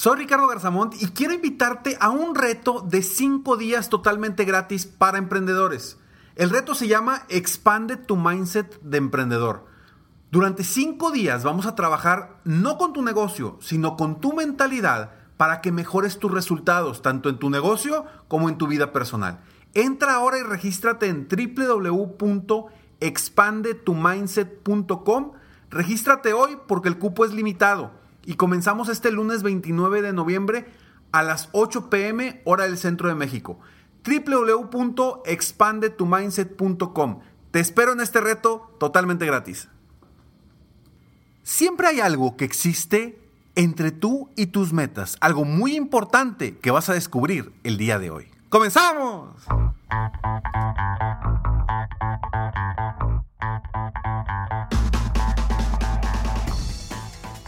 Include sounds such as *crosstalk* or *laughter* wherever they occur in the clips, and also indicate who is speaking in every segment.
Speaker 1: Soy Ricardo Garzamont y quiero invitarte a un reto de 5 días totalmente gratis para emprendedores. El reto se llama Expande tu Mindset de Emprendedor. Durante 5 días vamos a trabajar no con tu negocio, sino con tu mentalidad para que mejores tus resultados, tanto en tu negocio como en tu vida personal. Entra ahora y regístrate en www.expandetumindset.com. Regístrate hoy porque el cupo es limitado y comenzamos este lunes 29 de noviembre a las 8 pm hora del centro de México. www.expandetumindset.com. Te espero en este reto totalmente gratis. Siempre hay algo que existe entre tú y tus metas, algo muy importante que vas a descubrir el día de hoy. ¡Comenzamos!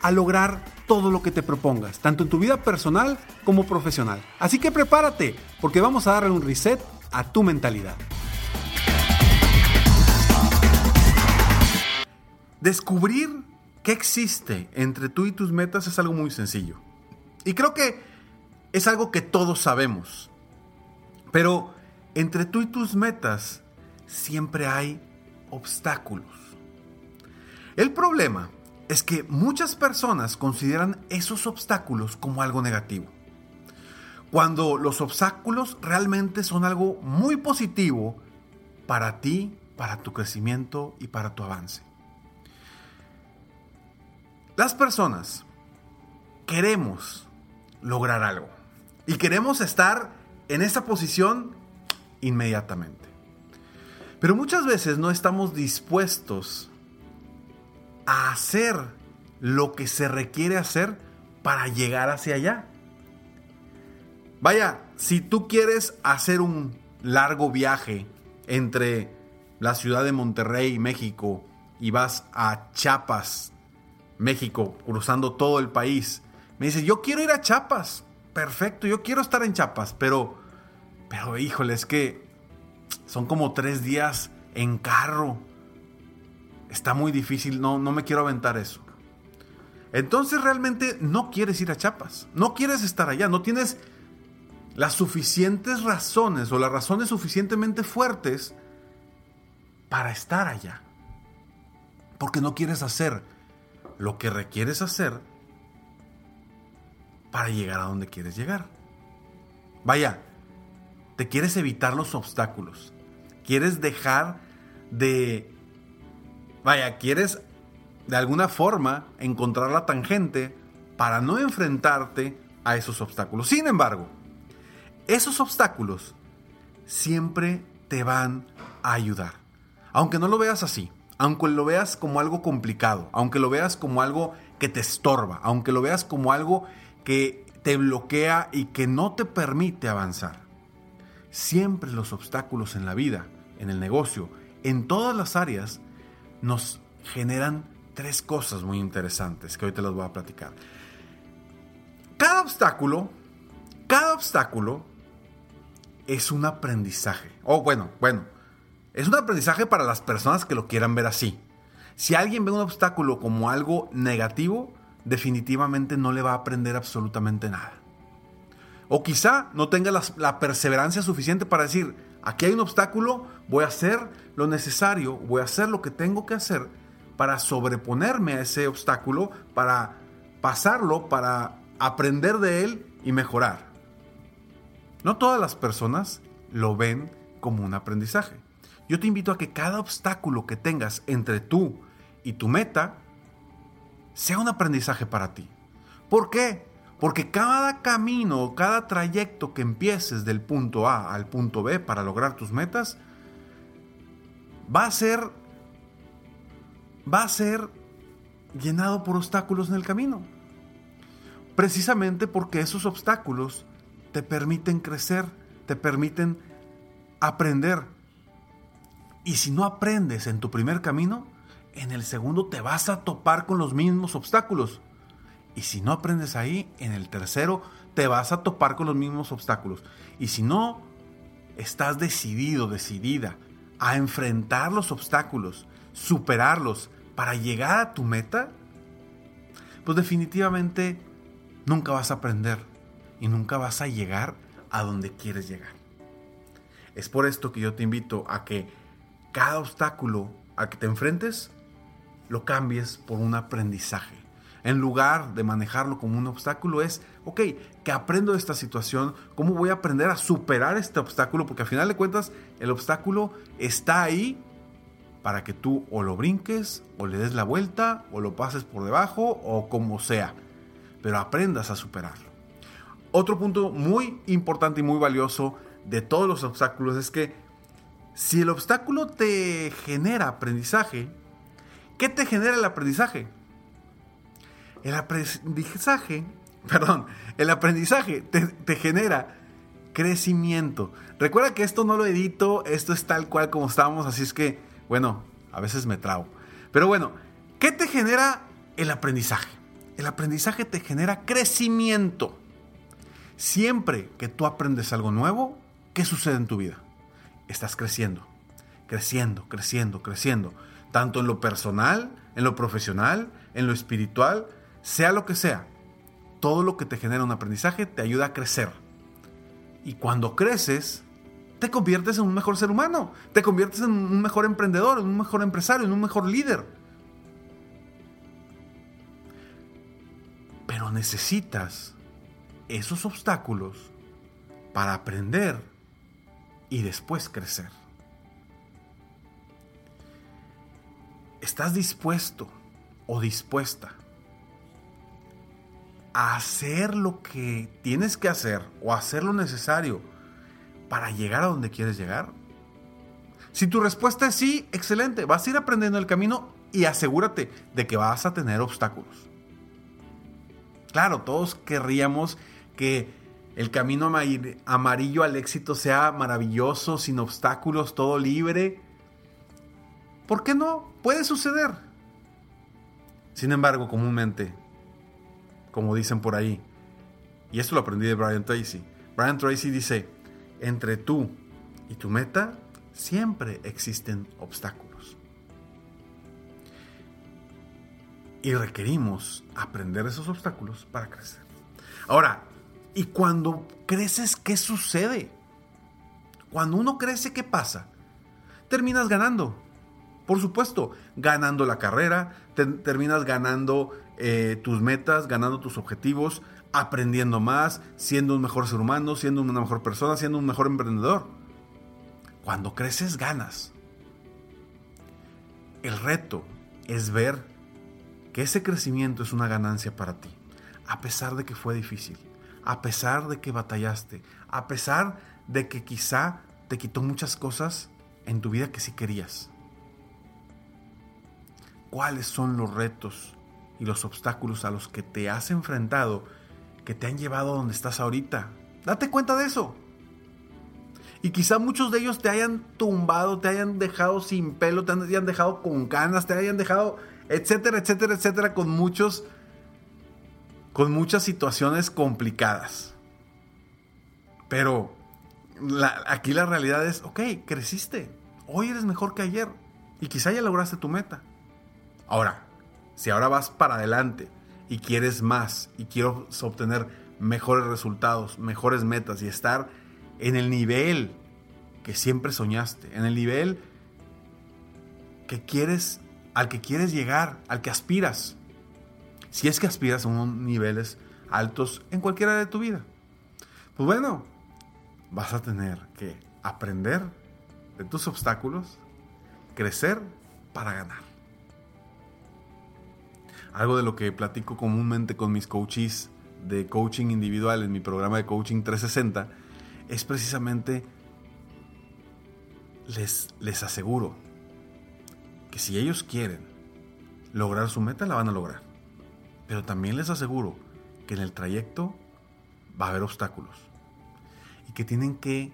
Speaker 1: a lograr todo lo que te propongas, tanto en tu vida personal como profesional. Así que prepárate, porque vamos a darle un reset a tu mentalidad. Descubrir qué existe entre tú y tus metas es algo muy sencillo. Y creo que es algo que todos sabemos. Pero entre tú y tus metas siempre hay obstáculos. El problema es que muchas personas consideran esos obstáculos como algo negativo. Cuando los obstáculos realmente son algo muy positivo para ti, para tu crecimiento y para tu avance. Las personas queremos lograr algo y queremos estar en esa posición inmediatamente. Pero muchas veces no estamos dispuestos a hacer lo que se requiere hacer para llegar hacia allá. Vaya, si tú quieres hacer un largo viaje entre la ciudad de Monterrey, México, y vas a Chiapas, México, cruzando todo el país, me dices, yo quiero ir a Chiapas, perfecto, yo quiero estar en Chiapas, pero, pero híjole, es que son como tres días en carro está muy difícil, no, no me quiero aventar eso. Entonces realmente no quieres ir a Chiapas, no quieres estar allá, no tienes las suficientes razones o las razones suficientemente fuertes para estar allá. Porque no quieres hacer lo que requieres hacer para llegar a donde quieres llegar. Vaya, te quieres evitar los obstáculos. Quieres dejar de Vaya, quieres de alguna forma encontrar la tangente para no enfrentarte a esos obstáculos. Sin embargo, esos obstáculos siempre te van a ayudar. Aunque no lo veas así, aunque lo veas como algo complicado, aunque lo veas como algo que te estorba, aunque lo veas como algo que te bloquea y que no te permite avanzar. Siempre los obstáculos en la vida, en el negocio, en todas las áreas, nos generan tres cosas muy interesantes que hoy te las voy a platicar. Cada obstáculo, cada obstáculo es un aprendizaje. O bueno, bueno, es un aprendizaje para las personas que lo quieran ver así. Si alguien ve un obstáculo como algo negativo, definitivamente no le va a aprender absolutamente nada. O quizá no tenga la, perseverancia suficiente para decir, aquí hay un obstáculo, voy a hacer lo necesario, voy a hacer lo que tengo que hacer para sobreponerme a ese obstáculo, para pasarlo, para aprender de él y mejorar. No todas las personas lo ven como un aprendizaje. Yo te invito a que cada obstáculo que tengas entre tú y tu meta sea un aprendizaje para ti. ¿Por qué? Porque cada camino, cada trayecto que empieces del punto A al punto B para lograr tus metas, va a ser va a ser llenado por obstáculos en el camino. Precisamente porque esos obstáculos te permiten crecer, te permiten aprender, y si no aprendes en tu primer camino, en el segundo te vas a topar con los mismos obstáculos. Y si no aprendes ahí, en el tercero te vas a topar con los mismos obstáculos. Y si no estás decidido, decidida a enfrentar los obstáculos, superarlos para llegar a tu meta, pues definitivamente nunca vas a aprender y nunca vas a llegar a donde quieres llegar. Es por esto que yo te invito a que cada obstáculo al que te enfrentes, lo cambies por un aprendizaje. En lugar de manejarlo como un obstáculo es, ok, que aprendo de esta situación, cómo voy a aprender a superar este obstáculo, porque al final de cuentas el obstáculo está ahí para que tú o lo brinques, o le des la vuelta, o lo pases por debajo, o como sea, pero aprendas a superarlo. Otro punto muy importante y muy valioso de todos los obstáculos es que si el obstáculo te genera aprendizaje, ¿qué te genera el aprendizaje? El aprendizaje, *laughs* perdón, el aprendizaje te, genera crecimiento. Recuerda que esto no lo edito, esto es tal cual como estábamos, así es que, bueno, a veces me trago. Pero bueno, ¿qué te genera el aprendizaje? El aprendizaje te genera crecimiento. Siempre que tú aprendes algo nuevo, ¿qué sucede en tu vida? estás creciendo, creciendo, creciendo, creciendo, tanto en lo personal, en lo profesional, en lo espiritual, sea lo que sea. Todo lo que te genera un aprendizaje te ayuda a crecer. Y cuando creces, te conviertes en un mejor ser humano, te conviertes en un mejor emprendedor, en un mejor empresario, en un mejor líder. Pero necesitas esos obstáculos para aprender y después crecer. ¿Estás dispuesto o dispuesta hacer lo que tienes que hacer o hacer lo necesario para llegar a donde quieres llegar? Si tu respuesta es sí, excelente, vas a ir aprendiendo el camino y asegúrate de que vas a tener obstáculos. Claro, todos querríamos que el camino amarillo al éxito sea maravilloso, sin obstáculos, todo libre. ¿Por qué no? Puede suceder. Sin embargo, comúnmente, como dicen por ahí, y esto lo aprendí de Brian Tracy, Brian Tracy dice, entre tú y tu meta siempre existen obstáculos. Y requerimos aprender esos obstáculos para crecer. Ahora, y cuando creces, ¿qué sucede? Cuando uno crece, ¿qué pasa? Terminas ganando. Por supuesto, ganando la carrera, terminas ganando eh, tus metas, ganando tus objetivos, aprendiendo más, siendo un mejor ser humano, siendo una mejor persona, siendo un mejor emprendedor. Cuando creces, ganas. El reto es ver que ese crecimiento es una ganancia para ti, a pesar de que fue difícil a pesar de que batallaste, a pesar de que quizá te quitó muchas cosas en tu vida que sí querías. ¿Cuáles son los retos y los obstáculos a los que te has enfrentado que te han llevado a donde estás ahorita? Date cuenta de eso. Y quizá muchos de ellos te hayan tumbado, te hayan dejado sin pelo, te hayan dejado con ganas, te hayan dejado, etcétera, etcétera, etcétera, con muchos con muchas situaciones complicadas. Pero aquí la realidad es, ok, creciste. Hoy eres mejor que ayer. Y quizá ya lograste tu meta. Ahora, si ahora vas para adelante y quieres más y quieres obtener mejores resultados, mejores metas y estar en el nivel que siempre soñaste, en el nivel que quieres, al que quieres llegar, al que aspiras. Si es que aspiras a unos niveles altos en cualquiera de tu vida. Pues bueno, vas a tener que aprender de tus obstáculos, crecer para ganar. Algo de lo que platico comúnmente con mis coaches de coaching individual en mi programa de coaching 360 es precisamente les, les aseguro que si ellos quieren lograr su meta, la van a lograr. Pero también les aseguro que en el trayecto va a haber obstáculos y que tienen que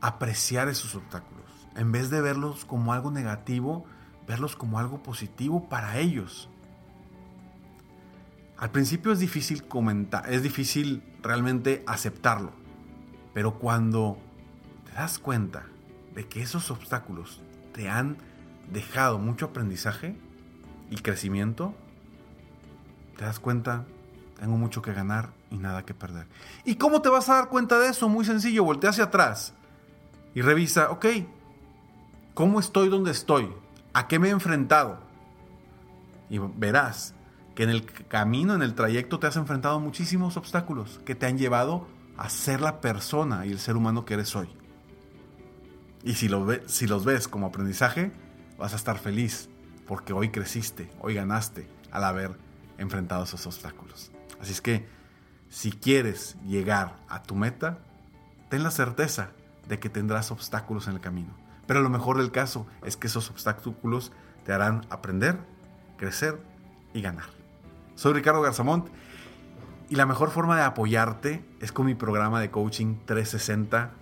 Speaker 1: apreciar esos obstáculos. En vez de verlos como algo negativo, verlos como algo positivo para ellos. Al principio es difícil comentar, es difícil realmente aceptarlo. Pero cuando te das cuenta de que esos obstáculos te han dejado mucho aprendizaje y crecimiento, te das cuenta, tengo mucho que ganar y nada que perder. ¿Y cómo te vas a dar cuenta de eso? Muy sencillo, voltea hacia atrás y revisa, ok, ¿cómo estoy donde estoy? ¿A qué me he enfrentado? Y verás que en el camino, en el trayecto, te has enfrentado muchísimos obstáculos que te han llevado a ser la persona y el ser humano que eres hoy. Y si, si los ves como aprendizaje, vas a estar feliz porque hoy creciste, hoy ganaste al haber enfrentado esos obstáculos. Así es que si quieres llegar a tu meta, ten la certeza de que tendrás obstáculos en el camino. Pero lo mejor del caso es que esos obstáculos te harán aprender, crecer y ganar. Soy Ricardo Garzamont y la mejor forma de apoyarte es con mi programa de coaching 360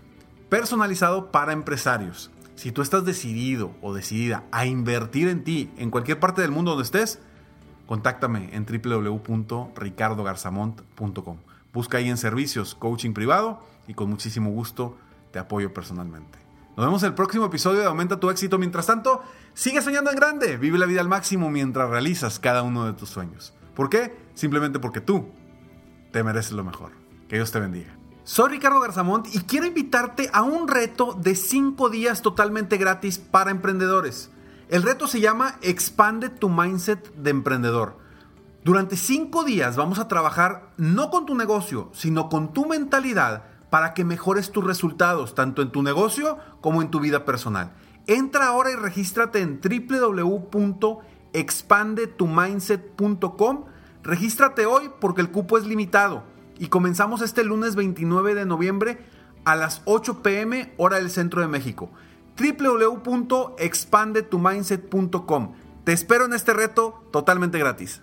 Speaker 1: personalizado para empresarios. Si tú estás decidido o decidida a invertir en ti en cualquier parte del mundo donde estés, contáctame en www.ricardogarzamont.com. Busca ahí en servicios coaching privado y con muchísimo gusto te apoyo personalmente. Nos vemos en el próximo episodio de Aumenta tu éxito. Mientras tanto, sigue soñando en grande. Vive la vida al máximo mientras realizas cada uno de tus sueños. ¿Por qué? Simplemente porque tú te mereces lo mejor. Que Dios te bendiga. Soy Ricardo Garzamont y quiero invitarte a un reto de 5 días totalmente gratis para emprendedores. El reto se llama Expande tu Mindset de Emprendedor. Durante 5 días vamos a trabajar no con tu negocio, sino con tu mentalidad para que mejores tus resultados, tanto en tu negocio como en tu vida personal. Entra ahora y regístrate en www.expandetumindset.com. Regístrate hoy porque el cupo es limitado y comenzamos este lunes 29 de noviembre a las 8 pm hora del centro de México. www.expandetumindset.com. Te espero en este reto totalmente gratis.